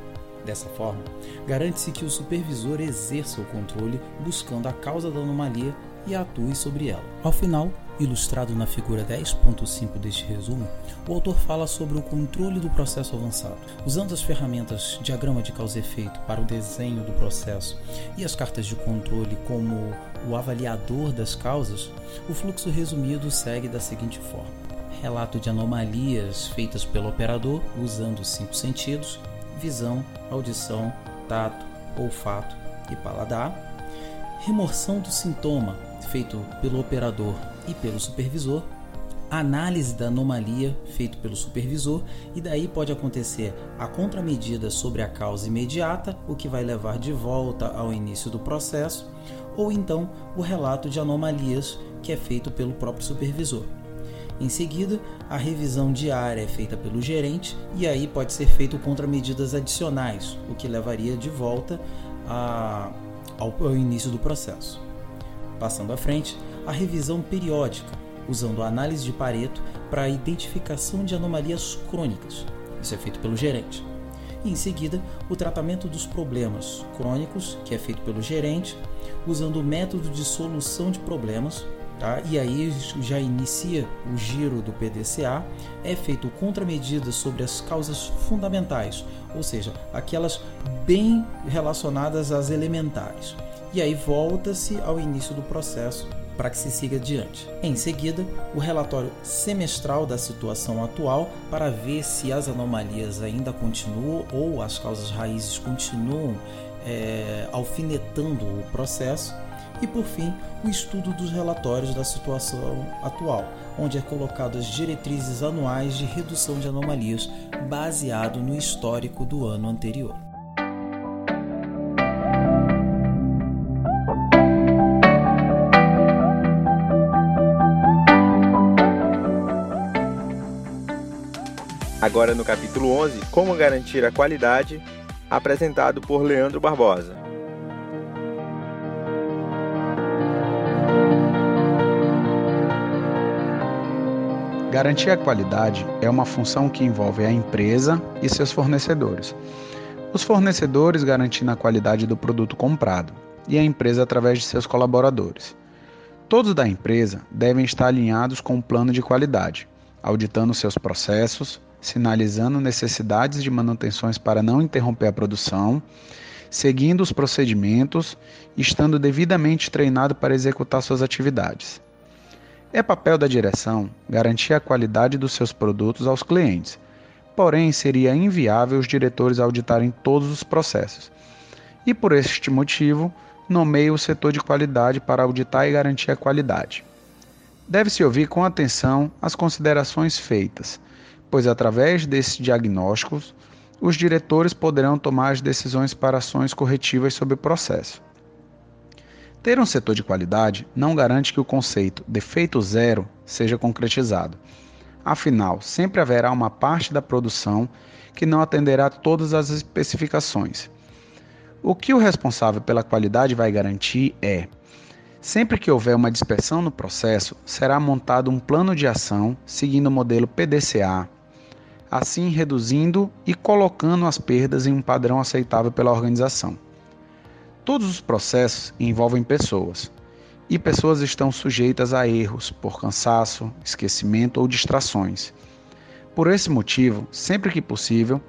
Dessa forma, garante-se que o supervisor exerça o controle buscando a causa da anomalia e atue sobre ela. Ao final, ilustrado na figura 10.5 deste resumo, o autor fala sobre o controle do processo avançado. Usando as ferramentas diagrama de causa e efeito para o desenho do processo e as cartas de controle como o avaliador das causas, o fluxo resumido segue da seguinte forma: relato de anomalias feitas pelo operador usando os cinco sentidos, visão, audição, tato, olfato e paladar, remoção do sintoma feito pelo operador e pelo supervisor, análise da anomalia feito pelo supervisor e daí pode acontecer a contramedida sobre a causa imediata, o que vai levar de volta ao início do processo, ou então o relato de anomalias que é feito pelo próprio supervisor. Em seguida, a revisão diária é feita pelo gerente e aí pode ser feito contramedidas adicionais, o que levaria de volta a, ao, ao início do processo. Passando à frente, a revisão periódica, usando a análise de Pareto para a identificação de anomalias crônicas. Isso é feito pelo gerente. E em seguida, o tratamento dos problemas crônicos, que é feito pelo gerente, usando o método de solução de problemas, Tá? E aí já inicia o giro do PDCA, é feito contramedidas sobre as causas fundamentais, ou seja, aquelas bem relacionadas às elementares. E aí volta-se ao início do processo para que se siga adiante. Em seguida, o relatório semestral da situação atual para ver se as anomalias ainda continuam ou as causas raízes continuam é, alfinetando o processo e, por fim, o estudo dos relatórios da situação atual, onde é colocado as diretrizes anuais de redução de anomalias baseado no histórico do ano anterior. Agora no capítulo 11, Como garantir a qualidade, apresentado por Leandro Barbosa. Garantir a qualidade é uma função que envolve a empresa e seus fornecedores. Os fornecedores garantindo a qualidade do produto comprado e a empresa através de seus colaboradores. Todos da empresa devem estar alinhados com o plano de qualidade, auditando seus processos, sinalizando necessidades de manutenções para não interromper a produção, seguindo os procedimentos e estando devidamente treinado para executar suas atividades. É papel da direção garantir a qualidade dos seus produtos aos clientes, porém seria inviável os diretores auditarem todos os processos. E por este motivo, nomeia o setor de qualidade para auditar e garantir a qualidade. Deve-se ouvir com atenção as considerações feitas, pois através desses diagnósticos, os diretores poderão tomar as decisões para ações corretivas sobre o processo. Ter um setor de qualidade não garante que o conceito defeito zero seja concretizado. Afinal, sempre haverá uma parte da produção que não atenderá todas as especificações. O que o responsável pela qualidade vai garantir é: sempre que houver uma dispersão no processo, será montado um plano de ação seguindo o modelo PDCA, assim reduzindo e colocando as perdas em um padrão aceitável pela organização. Todos os processos envolvem pessoas, e pessoas estão sujeitas a erros por cansaço, esquecimento ou distrações. Por esse motivo, sempre que possível,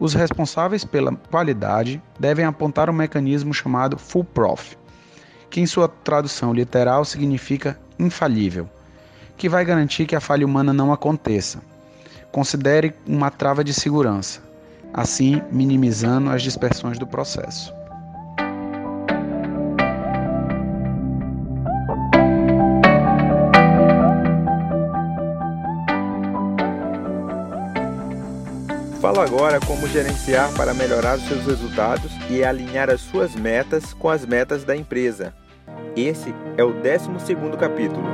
os responsáveis pela qualidade devem apontar um mecanismo chamado Full Prof, que em sua tradução literal significa infalível, que vai garantir que a falha humana não aconteça. Considere uma trava de segurança, assim minimizando as dispersões do processo. Falo agora como gerenciar para melhorar os seus resultados e alinhar as suas metas com as metas da empresa. Esse é o 12 capítulo.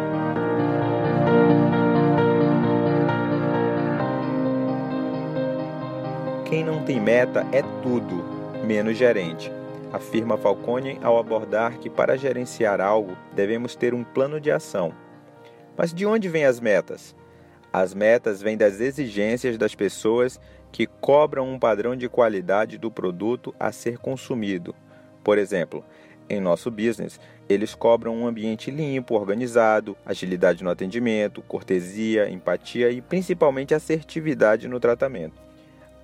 Quem não tem meta é tudo, menos gerente, afirma Falcone ao abordar que para gerenciar algo devemos ter um plano de ação. Mas de onde vêm as metas? As metas vêm das exigências das pessoas que cobram um padrão de qualidade do produto a ser consumido. Por exemplo, em nosso business, eles cobram um ambiente limpo, organizado, agilidade no atendimento, cortesia, empatia e principalmente assertividade no tratamento.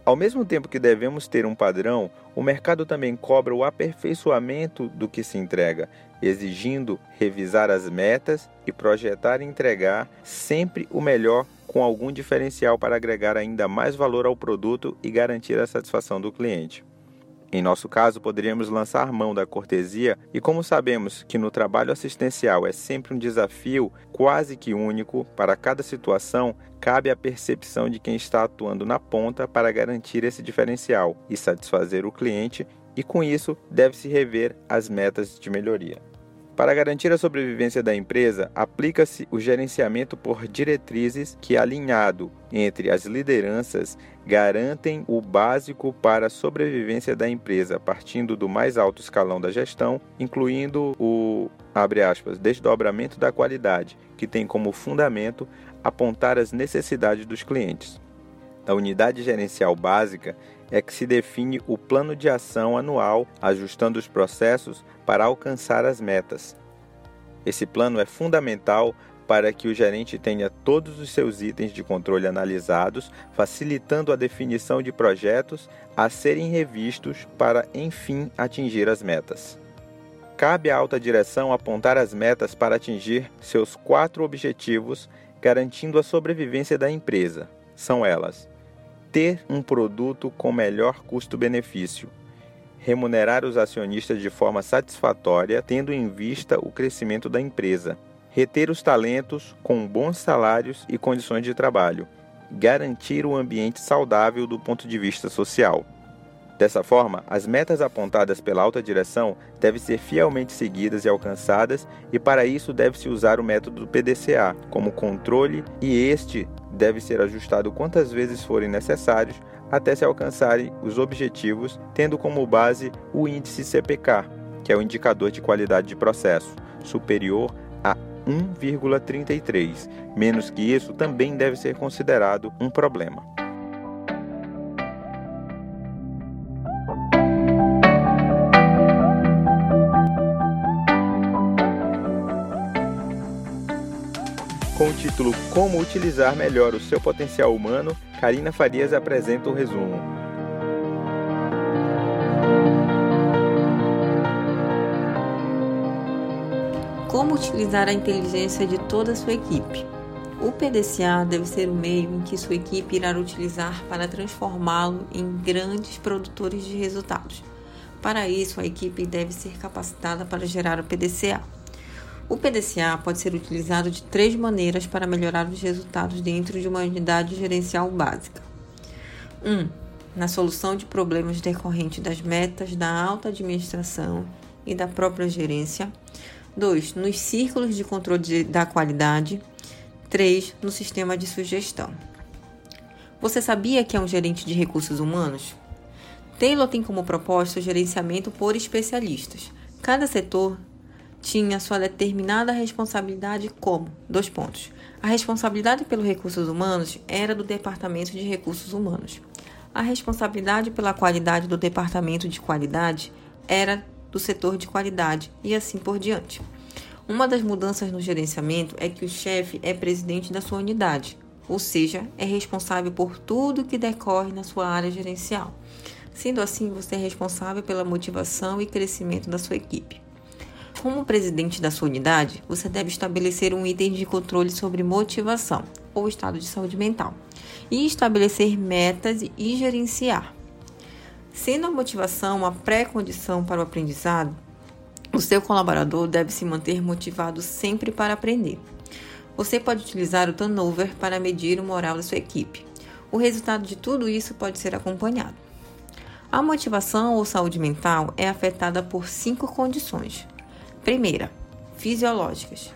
Ao mesmo tempo que devemos ter um padrão, o mercado também cobra o aperfeiçoamento do que se entrega, exigindo revisar as metas e projetar e entregar sempre o melhor com algum diferencial para agregar ainda mais valor ao produto e garantir a satisfação do cliente. Em nosso caso, poderíamos lançar mão da cortesia, e como sabemos que no trabalho assistencial é sempre um desafio quase que único para cada situação, cabe a percepção de quem está atuando na ponta para garantir esse diferencial e satisfazer o cliente, e com isso deve-se rever as metas de melhoria. Para garantir a sobrevivência da empresa, aplica-se o gerenciamento por diretrizes que, alinhado entre as lideranças, garantem o básico para a sobrevivência da empresa, partindo do mais alto escalão da gestão, incluindo o aspas, desdobramento da qualidade, que tem como fundamento apontar as necessidades dos clientes. Na unidade gerencial básica é que se define o plano de ação anual, ajustando os processos para alcançar as metas. Esse plano é fundamental para que o gerente tenha todos os seus itens de controle analisados, facilitando a definição de projetos a serem revistos para, enfim, atingir as metas. Cabe à alta direção apontar as metas para atingir seus quatro objetivos, garantindo a sobrevivência da empresa. São elas: ter um produto com melhor custo-benefício, remunerar os acionistas de forma satisfatória, tendo em vista o crescimento da empresa, reter os talentos com bons salários e condições de trabalho, garantir um ambiente saudável do ponto de vista social. Dessa forma, as metas apontadas pela alta direção devem ser fielmente seguidas e alcançadas, e para isso deve-se usar o método do PDCA como controle, e este deve ser ajustado quantas vezes forem necessários até se alcançarem os objetivos, tendo como base o índice CPK, que é o indicador de qualidade de processo, superior a 1,33. Menos que isso também deve ser considerado um problema. Título Como utilizar melhor o seu potencial humano, Karina Farias apresenta o resumo. Como utilizar a inteligência de toda a sua equipe? O PDCA deve ser o meio em que sua equipe irá utilizar para transformá-lo em grandes produtores de resultados. Para isso, a equipe deve ser capacitada para gerar o PDCA. O PDCA pode ser utilizado de três maneiras para melhorar os resultados dentro de uma unidade gerencial básica. 1. Um, na solução de problemas decorrentes das metas da alta administração e da própria gerência. 2. Nos círculos de controle de, da qualidade. 3. No sistema de sugestão. Você sabia que é um gerente de recursos humanos? Taylor tem como proposta o gerenciamento por especialistas. Cada setor tinha sua determinada responsabilidade como, dois pontos. A responsabilidade pelos recursos humanos era do Departamento de Recursos Humanos. A responsabilidade pela qualidade do Departamento de Qualidade era do setor de qualidade e assim por diante. Uma das mudanças no gerenciamento é que o chefe é presidente da sua unidade, ou seja, é responsável por tudo que decorre na sua área gerencial. Sendo assim, você é responsável pela motivação e crescimento da sua equipe. Como presidente da sua unidade, você deve estabelecer um item de controle sobre motivação ou estado de saúde mental e estabelecer metas e gerenciar. Sendo a motivação uma pré-condição para o aprendizado, o seu colaborador deve se manter motivado sempre para aprender. Você pode utilizar o turnover para medir o moral da sua equipe. O resultado de tudo isso pode ser acompanhado. A motivação ou saúde mental é afetada por cinco condições: Primeira, fisiológicas.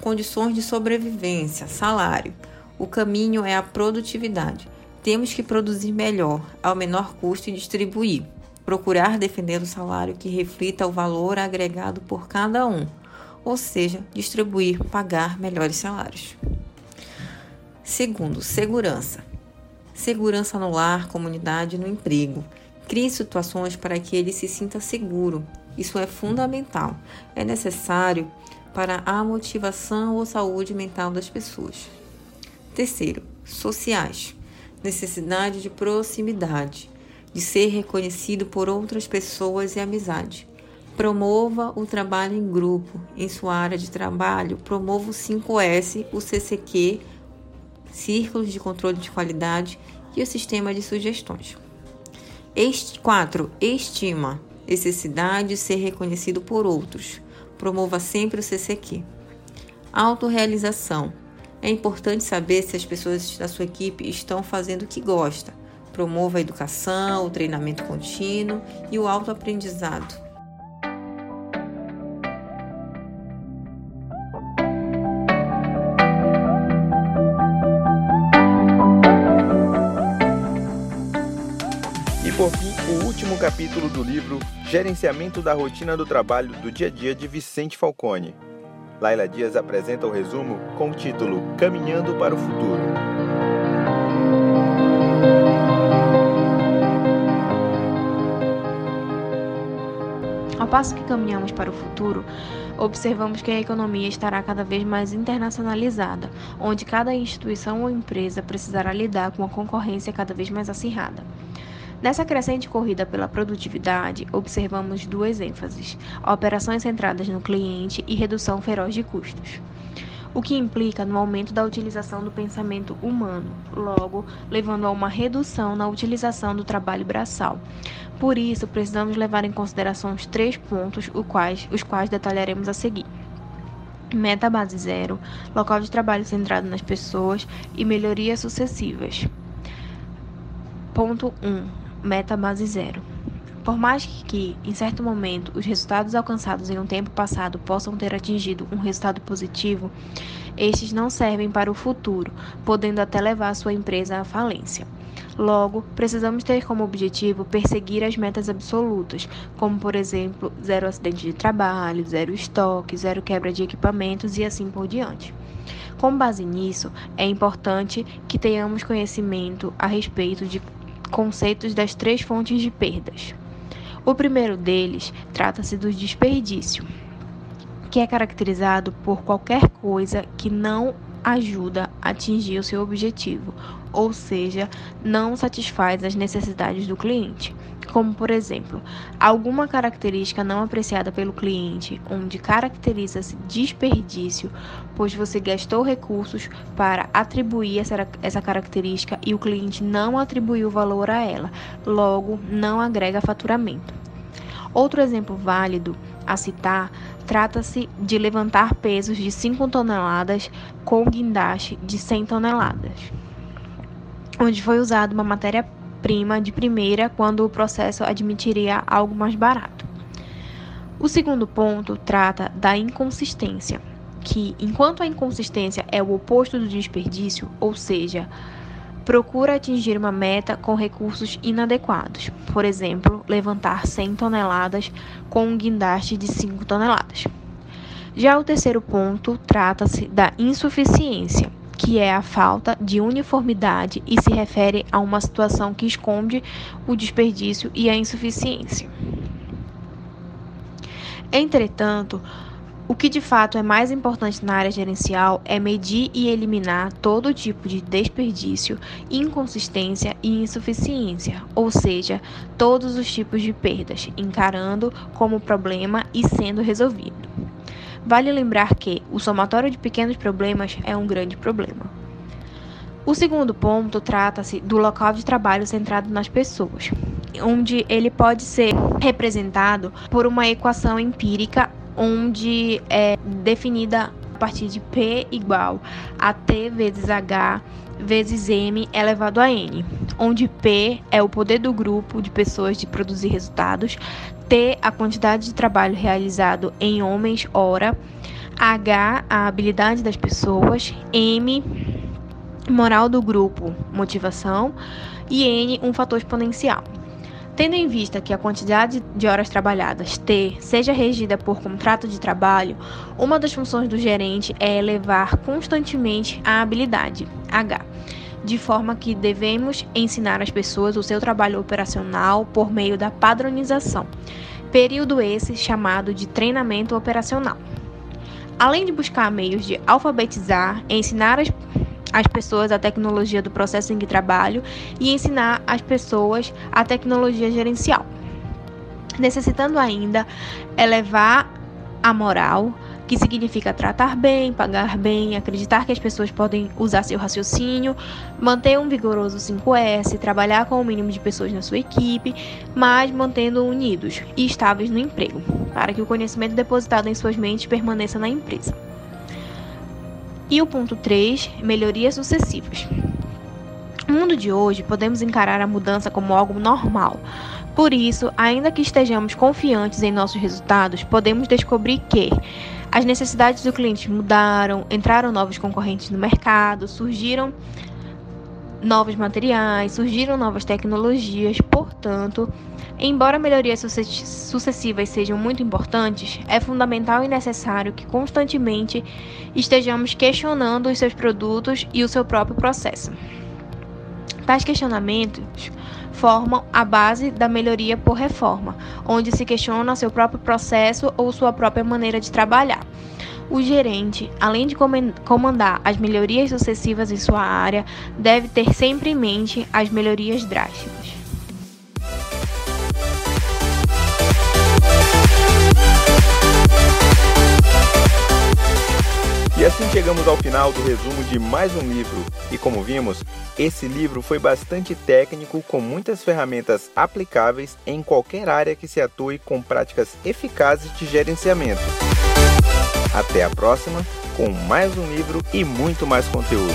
Condições de sobrevivência, salário. O caminho é a produtividade. Temos que produzir melhor, ao menor custo e distribuir. Procurar defender o salário que reflita o valor agregado por cada um, ou seja, distribuir, pagar melhores salários. Segundo, segurança. segurança no lar, comunidade e no emprego. Crie situações para que ele se sinta seguro. Isso é fundamental. É necessário para a motivação ou saúde mental das pessoas. Terceiro, sociais. Necessidade de proximidade, de ser reconhecido por outras pessoas e amizade. Promova o trabalho em grupo. Em sua área de trabalho, promova o 5S, o CCQ, Círculos de Controle de Qualidade e o Sistema de Sugestões. 4. Estima. Necessidade de ser reconhecido por outros. Promova sempre o CCQ. Autorealização é importante saber se as pessoas da sua equipe estão fazendo o que gosta. Promova a educação, o treinamento contínuo e o autoaprendizado. Último capítulo do livro Gerenciamento da Rotina do Trabalho do Dia a Dia de Vicente Falcone. Laila Dias apresenta o resumo com o título Caminhando para o Futuro. Ao passo que caminhamos para o futuro, observamos que a economia estará cada vez mais internacionalizada, onde cada instituição ou empresa precisará lidar com uma concorrência cada vez mais acirrada. Nessa crescente corrida pela produtividade, observamos duas ênfases: operações centradas no cliente e redução feroz de custos. O que implica no aumento da utilização do pensamento humano, logo levando a uma redução na utilização do trabalho braçal. Por isso, precisamos levar em consideração os três pontos, os quais, os quais detalharemos a seguir meta base zero, local de trabalho centrado nas pessoas e melhorias sucessivas. Ponto 1. Um, meta base zero. Por mais que, em certo momento, os resultados alcançados em um tempo passado possam ter atingido um resultado positivo, estes não servem para o futuro, podendo até levar sua empresa à falência. Logo, precisamos ter como objetivo perseguir as metas absolutas, como por exemplo, zero acidente de trabalho, zero estoque, zero quebra de equipamentos e assim por diante. Com base nisso, é importante que tenhamos conhecimento a respeito de conceitos das três fontes de perdas. O primeiro deles trata-se do desperdício, que é caracterizado por qualquer coisa que não ajuda a atingir o seu objetivo, ou seja, não satisfaz as necessidades do cliente como por exemplo, alguma característica não apreciada pelo cliente, onde caracteriza-se desperdício, pois você gastou recursos para atribuir essa, característica e o cliente não atribuiu valor a ela, logo não agrega faturamento. Outro exemplo válido a citar trata-se de levantar pesos de 5 toneladas com guindaste de 100 toneladas, onde foi usada uma matéria prima de primeira quando o processo admitiria algo mais barato. O segundo ponto trata da inconsistência, que, enquanto a inconsistência é o oposto do desperdício, ou seja, procura atingir uma meta com recursos inadequados, por exemplo, levantar 100 toneladas com um guindaste de 5 toneladas. Já o terceiro ponto trata-se da insuficiência, que é a falta de uniformidade e se refere a uma situação que esconde o desperdício e a insuficiência. Entretanto, o que de fato é mais importante na área gerencial é medir e eliminar todo tipo de desperdício, inconsistência e insuficiência, ou seja, todos os tipos de perdas, encarando como problema e sendo resolvido. Vale lembrar que o somatório de pequenos problemas é um grande problema. O segundo ponto trata-se do local de trabalho centrado nas pessoas, onde ele pode ser representado por uma equação empírica onde é definida a partir de P igual a T vezes H vezes M elevado a N, onde P é o poder do grupo de pessoas de produzir resultados, T a quantidade de trabalho realizado em homens hora, H a habilidade das pessoas, M moral do grupo, motivação e N um fator exponencial. Tendo em vista que a quantidade de horas trabalhadas, T, seja regida por contrato de trabalho, uma das funções do gerente é elevar constantemente a habilidade, H, de forma que devemos ensinar às pessoas o seu trabalho operacional por meio da padronização, período esse chamado de treinamento operacional. Além de buscar meios de alfabetizar, ensinar as, as pessoas a tecnologia do processo em que trabalho e ensinar as pessoas a tecnologia gerencial. Necessitando ainda elevar a moral, que significa tratar bem, pagar bem, acreditar que as pessoas podem usar seu raciocínio, manter um vigoroso 5S, trabalhar com o mínimo de pessoas na sua equipe, mas mantendo unidos e estáveis no emprego, para que o conhecimento depositado em suas mentes permaneça na empresa. E o ponto 3, melhorias sucessivas. No mundo de hoje, podemos encarar a mudança como algo normal. Por isso, ainda que estejamos confiantes em nossos resultados, podemos descobrir que as necessidades do cliente mudaram, entraram novos concorrentes no mercado, surgiram novos materiais, surgiram novas tecnologias, portanto, embora melhorias sucessivas sejam muito importantes, é fundamental e necessário que constantemente estejamos questionando os seus produtos e o seu próprio processo. Tais questionamentos formam a base da melhoria por reforma, onde se questiona seu próprio processo ou sua própria maneira de trabalhar. O gerente, além de comandar as melhorias sucessivas em sua área, deve ter sempre em mente as melhorias drásticas. E assim chegamos ao final do resumo de mais um livro. E como vimos, esse livro foi bastante técnico, com muitas ferramentas aplicáveis em qualquer área que se atue com práticas eficazes de gerenciamento. Até a próxima, com mais um livro e muito mais conteúdo.